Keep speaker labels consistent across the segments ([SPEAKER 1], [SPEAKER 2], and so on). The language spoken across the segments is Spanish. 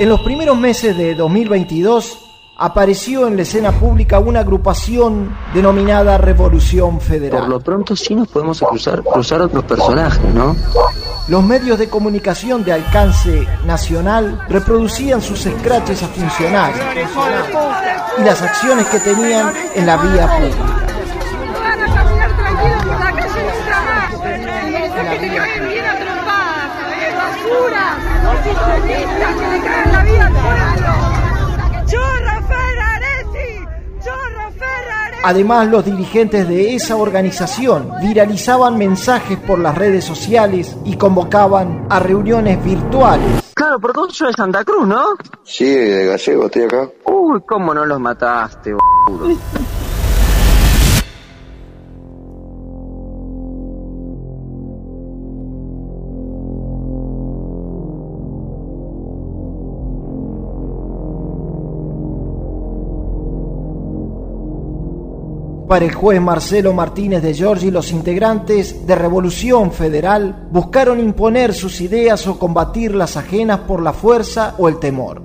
[SPEAKER 1] En los primeros meses de 2022 apareció en la escena pública una agrupación denominada Revolución Federal.
[SPEAKER 2] Por lo pronto sí nos podemos cruzar, cruzar otros personajes, ¿no?
[SPEAKER 1] Los medios de comunicación de alcance nacional reproducían sus escraches a funcionarios y las acciones que tenían en la vía pública. Además, los dirigentes de esa organización viralizaban mensajes por las redes sociales y convocaban a reuniones virtuales.
[SPEAKER 2] Claro, porque vos sos de Santa Cruz, ¿no?
[SPEAKER 3] Sí, de gallego, estoy acá.
[SPEAKER 2] Uy, cómo no los mataste, boludo.
[SPEAKER 1] Para el juez Marcelo Martínez de Giorgi, los integrantes de Revolución Federal buscaron imponer sus ideas o combatir las ajenas por la fuerza o el temor.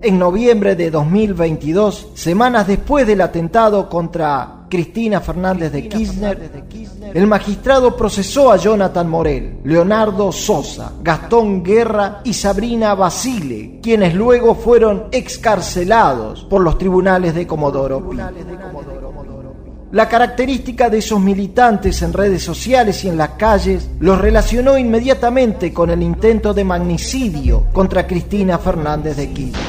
[SPEAKER 1] En noviembre de 2022, semanas después del atentado contra Cristina Fernández de Kirchner, el magistrado procesó a Jonathan Morel, Leonardo Sosa, Gastón Guerra y Sabrina Basile, quienes luego fueron excarcelados por los tribunales de Comodoro Pi. La característica de esos militantes en redes sociales y en las calles los relacionó inmediatamente con el intento de magnicidio contra Cristina Fernández de Kirchner.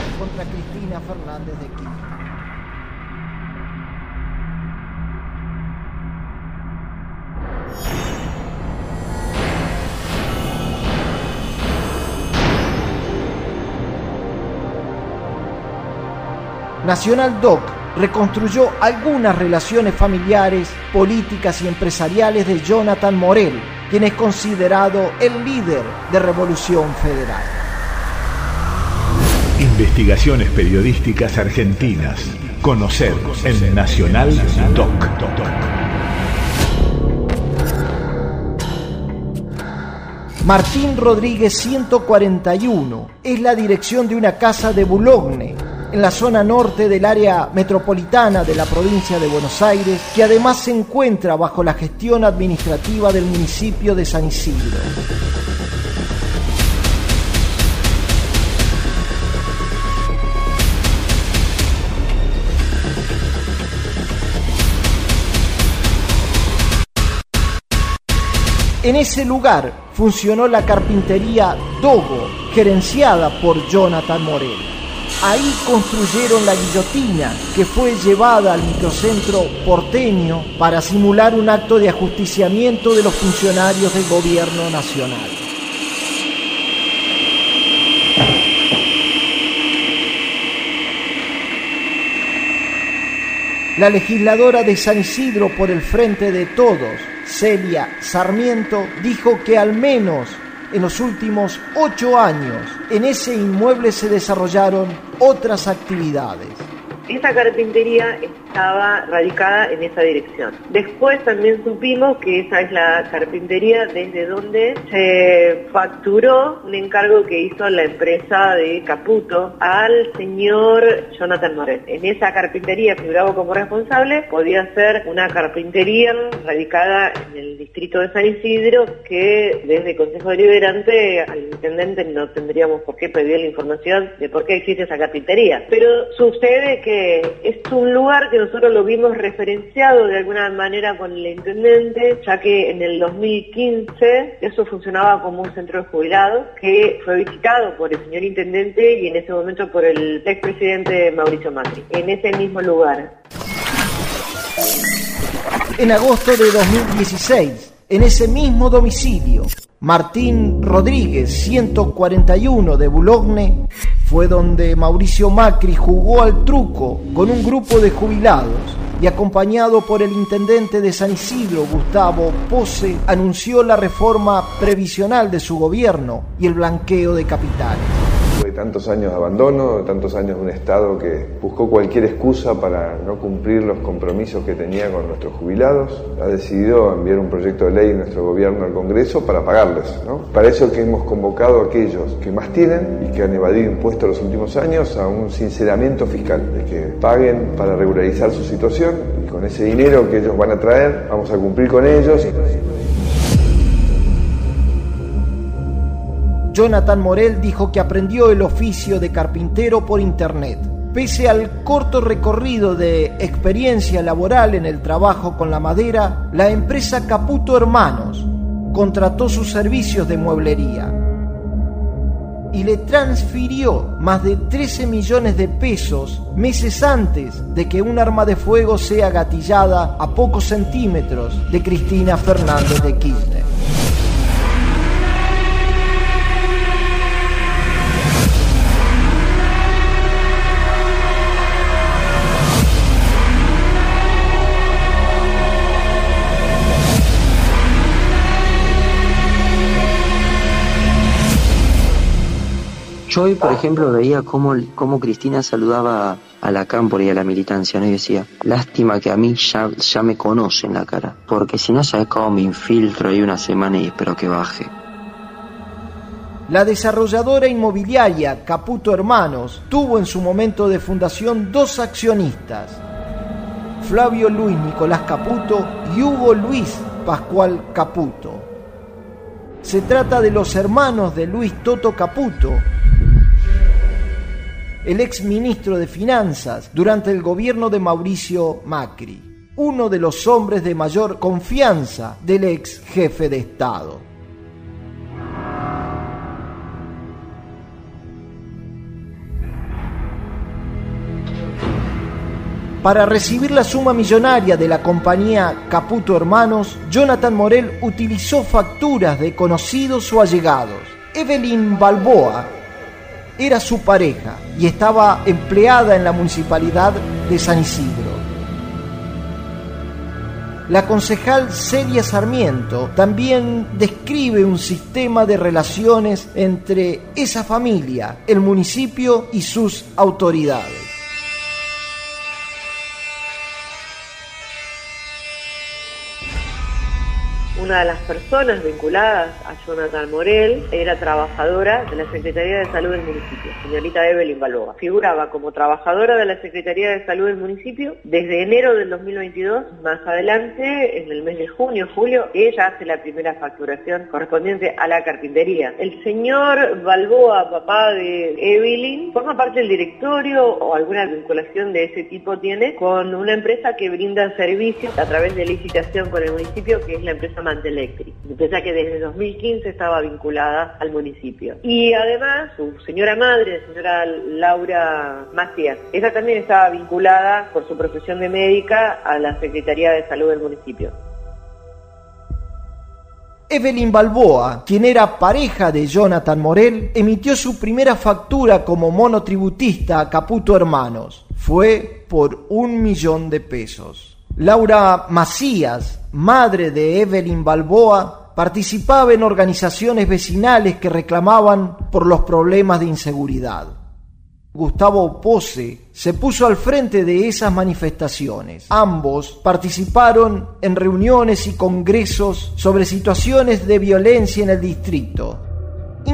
[SPEAKER 1] Nacional Doc reconstruyó algunas relaciones familiares, políticas y empresariales de Jonathan Morel, quien es considerado el líder de Revolución Federal.
[SPEAKER 4] Investigaciones periodísticas argentinas. Conocer en Nacional Doc.
[SPEAKER 1] Martín Rodríguez 141 es la dirección de una casa de Boulogne, en la zona norte del área metropolitana de la provincia de Buenos Aires, que además se encuentra bajo la gestión administrativa del municipio de San Isidro. En ese lugar funcionó la carpintería Dogo, gerenciada por Jonathan Morel. Ahí construyeron la guillotina que fue llevada al microcentro porteño para simular un acto de ajusticiamiento de los funcionarios del gobierno nacional. La legisladora de San Isidro por el Frente de Todos, Celia Sarmiento, dijo que al menos en los últimos ocho años en ese inmueble se desarrollaron otras actividades.
[SPEAKER 5] Esa carpintería estaba radicada en esa dirección. Después también supimos que esa es la carpintería desde donde se facturó un encargo que hizo la empresa de Caputo al señor Jonathan Morel. En esa carpintería figuraba como responsable, podía ser una carpintería radicada en el distrito de San Isidro que desde el Consejo Deliberante al intendente no tendríamos por qué pedir la información de por qué existe esa carpintería. Pero sucede que es un lugar que nosotros lo vimos referenciado de alguna manera con el intendente, ya que en el 2015 eso funcionaba como un centro de jubilados que fue visitado por el señor intendente y en ese momento por el expresidente Mauricio Macri, en ese mismo lugar.
[SPEAKER 1] En agosto de 2016, en ese mismo domicilio, Martín Rodríguez, 141 de Boulogne, fue donde Mauricio Macri jugó al truco con un grupo de jubilados y acompañado por el intendente de San Isidro, Gustavo Pose, anunció la reforma previsional de su gobierno y el blanqueo de capitales.
[SPEAKER 6] De tantos años de abandono, de tantos años de un Estado que buscó cualquier excusa para no cumplir los compromisos que tenía con nuestros jubilados, ha decidido enviar un proyecto de ley en nuestro gobierno al Congreso para pagarles. ¿no? Para eso que hemos convocado a aquellos que más tienen y que han evadido impuestos los últimos años a un sinceramiento fiscal, de que paguen para regularizar su situación y con ese dinero que ellos van a traer vamos a cumplir con ellos.
[SPEAKER 1] Jonathan Morel dijo que aprendió el oficio de carpintero por internet. Pese al corto recorrido de experiencia laboral en el trabajo con la madera, la empresa Caputo Hermanos contrató sus servicios de mueblería y le transfirió más de 13 millones de pesos meses antes de que un arma de fuego sea gatillada a pocos centímetros de Cristina Fernández de Kirchner.
[SPEAKER 2] Yo hoy, por ejemplo, veía cómo, Cristina saludaba a la cámpora y a la militancia, ¿no? Y decía, lástima que a mí ya, ya me conocen la cara, porque si no sabes cómo me infiltro ahí una semana y espero que baje.
[SPEAKER 1] La desarrolladora inmobiliaria Caputo Hermanos tuvo en su momento de fundación dos accionistas, Flavio Luis Nicolás Caputo y Hugo Luis Pascual Caputo. Se trata de los hermanos de Luis Toto Caputo, el ex ministro de Finanzas durante el gobierno de Mauricio Macri, uno de los hombres de mayor confianza del ex jefe de Estado. Para recibir la suma millonaria de la compañía Caputo Hermanos, Jonathan Morel utilizó facturas de conocidos o allegados. Evelyn Balboa era su pareja y estaba empleada en la municipalidad de San Isidro. La concejal Celia Sarmiento también describe un sistema de relaciones entre esa familia, el municipio y sus autoridades.
[SPEAKER 5] Una de las personas vinculadas a Jonathan Morel era trabajadora de la Secretaría de Salud del municipio, señorita Evelyn Balboa. Figuraba como trabajadora de la Secretaría de Salud del municipio desde enero del 2022. Más adelante, en el mes de junio, julio, ella hace la primera facturación correspondiente a la carpintería. El señor Balboa, papá de Evelyn, forma parte del directorio o alguna vinculación de ese tipo tiene con una empresa que brinda servicios a través de licitación con el municipio, que es la empresa Electric, empresa que desde 2015 estaba vinculada al municipio. Y además, su señora madre, señora Laura Macías, ella también estaba vinculada por su profesión de médica a la Secretaría de Salud del municipio.
[SPEAKER 1] Evelyn Balboa, quien era pareja de Jonathan Morel, emitió su primera factura como monotributista a Caputo Hermanos. Fue por un millón de pesos. Laura Macías, madre de Evelyn Balboa, participaba en organizaciones vecinales que reclamaban por los problemas de inseguridad. Gustavo Pose se puso al frente de esas manifestaciones. Ambos participaron en reuniones y congresos sobre situaciones de violencia en el distrito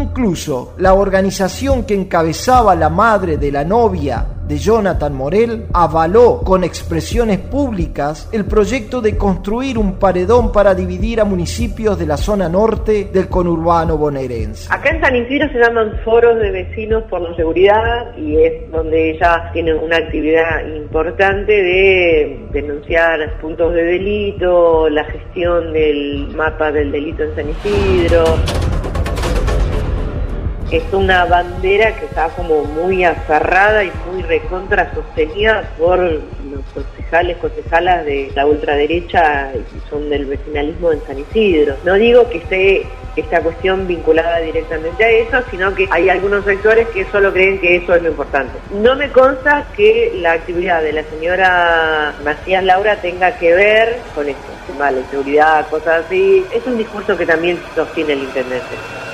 [SPEAKER 1] Incluso la organización que encabezaba la madre de la novia de Jonathan Morel avaló con expresiones públicas el proyecto de construir un paredón para dividir a municipios de la zona norte del conurbano bonaerense.
[SPEAKER 5] Acá en San Isidro se llaman foros de vecinos por la seguridad y es donde ella tiene una actividad importante de denunciar puntos de delito, la gestión del mapa del delito en San Isidro es una bandera que está como muy aferrada y muy recontra sostenida por los concejales, concejalas de la ultraderecha y son del vecinalismo en San Isidro. No digo que esté esta cuestión vinculada directamente a eso, sino que hay algunos sectores que solo creen que eso es lo importante. No me consta que la actividad de la señora Macías Laura tenga que ver con esto, de seguridad, cosas así. Es un discurso que también sostiene el intendente.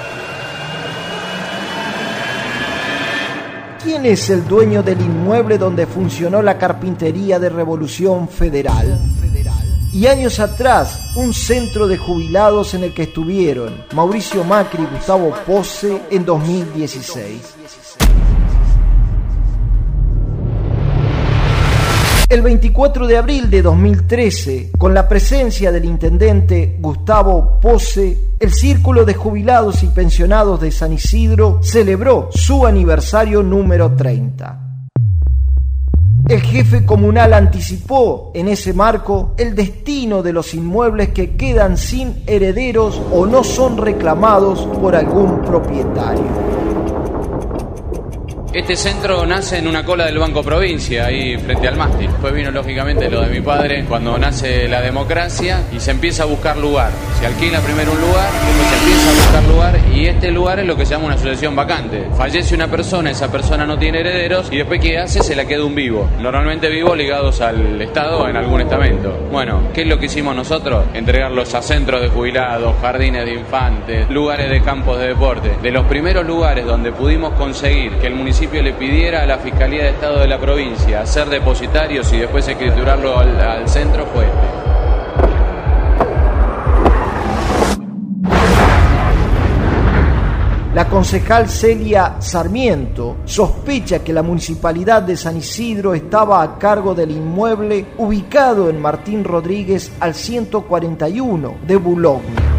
[SPEAKER 1] ¿Quién es el dueño del inmueble donde funcionó la carpintería de Revolución Federal? Y años atrás, un centro de jubilados en el que estuvieron Mauricio Macri y Gustavo Pose en 2016. El 24 de abril de 2013, con la presencia del intendente Gustavo Pose, el Círculo de Jubilados y Pensionados de San Isidro celebró su aniversario número 30. El jefe comunal anticipó en ese marco el destino de los inmuebles que quedan sin herederos o no son reclamados por algún propietario.
[SPEAKER 7] Este centro nace en una cola del Banco Provincia, ahí frente al mástil. Después vino lógicamente lo de mi padre cuando nace la democracia y se empieza a buscar lugar. Se alquila primero un lugar, después se empieza a buscar lugar y este lugar es lo que se llama una asociación vacante. Fallece una persona, esa persona no tiene herederos y después ¿qué hace? Se la queda un vivo. Normalmente vivos ligados al Estado en algún estamento. Bueno, ¿qué es lo que hicimos nosotros? Entregarlos a centros de jubilados, jardines de infantes, lugares de campos de deporte. De los primeros lugares donde pudimos conseguir que el municipio le pidiera a la Fiscalía de Estado de la provincia ser depositarios y después escriturarlo al, centro fue este.
[SPEAKER 1] La concejal Celia Sarmiento sospecha que la municipalidad de San Isidro estaba a cargo del inmueble ubicado en Martín Rodríguez al 141 de Boulogne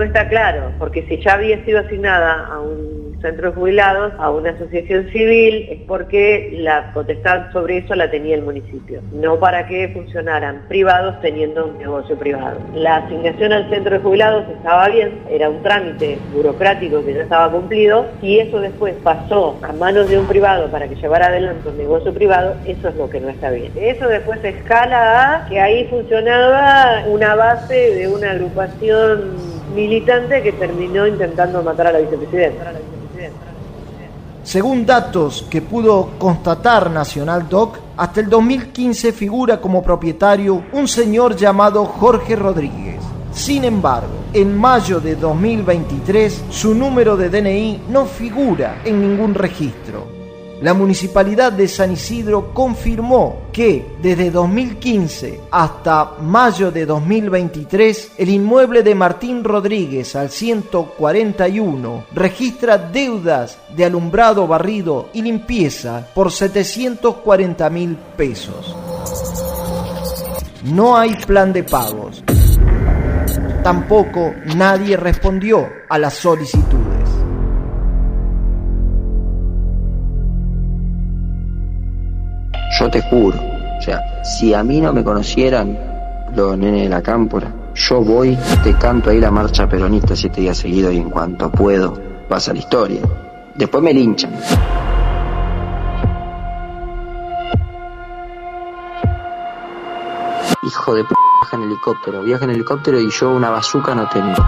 [SPEAKER 5] no está claro, porque si ya había sido asignada a un centro de jubilados, a una asociación civil, es porque la potestad sobre eso la tenía el municipio, no para que funcionaran privados teniendo un negocio privado. La asignación al centro de jubilados estaba bien, era un trámite burocrático que ya estaba cumplido, y eso después pasó a manos de un privado para que llevara adelante un negocio privado, eso es lo que no está bien. Eso después escala a que ahí funcionaba una base de una agrupación militante que terminó intentando matar a la vicepresidenta.
[SPEAKER 1] Según datos que pudo constatar Nacional Doc, hasta el 2015 figura como propietario un señor llamado Jorge Rodríguez. Sin embargo, en mayo de 2023 su número de DNI no figura en ningún registro la Municipalidad de San Isidro confirmó que desde 2015 hasta mayo de 2023 el inmueble de Martín Rodríguez al 141 registra deudas de alumbrado barrido y limpieza por 740 mil pesos. No hay plan de pagos. Tampoco nadie respondió a las solicitudes.
[SPEAKER 2] Yo te juro, o sea, si a mí no me conocieran los nenes de la cámpora, yo voy, te canto ahí la marcha peronista siete días seguidos y en cuanto puedo, pasa la historia. Después me linchan. Hijo de p viaja en helicóptero, viaja en helicóptero y yo una bazuca no tengo.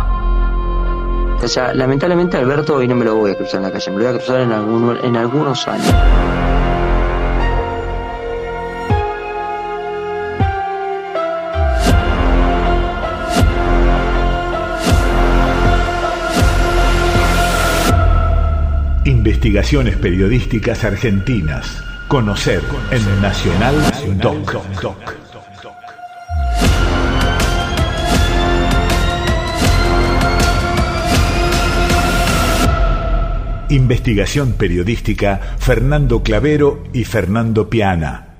[SPEAKER 2] O sea, lamentablemente Alberto hoy no me lo voy a cruzar en la calle, me lo voy a cruzar en, en algunos años.
[SPEAKER 4] Investigaciones periodísticas argentinas. Conocer en Nacional Doc. Investigación periodística Fernando Clavero y Fernando Piana.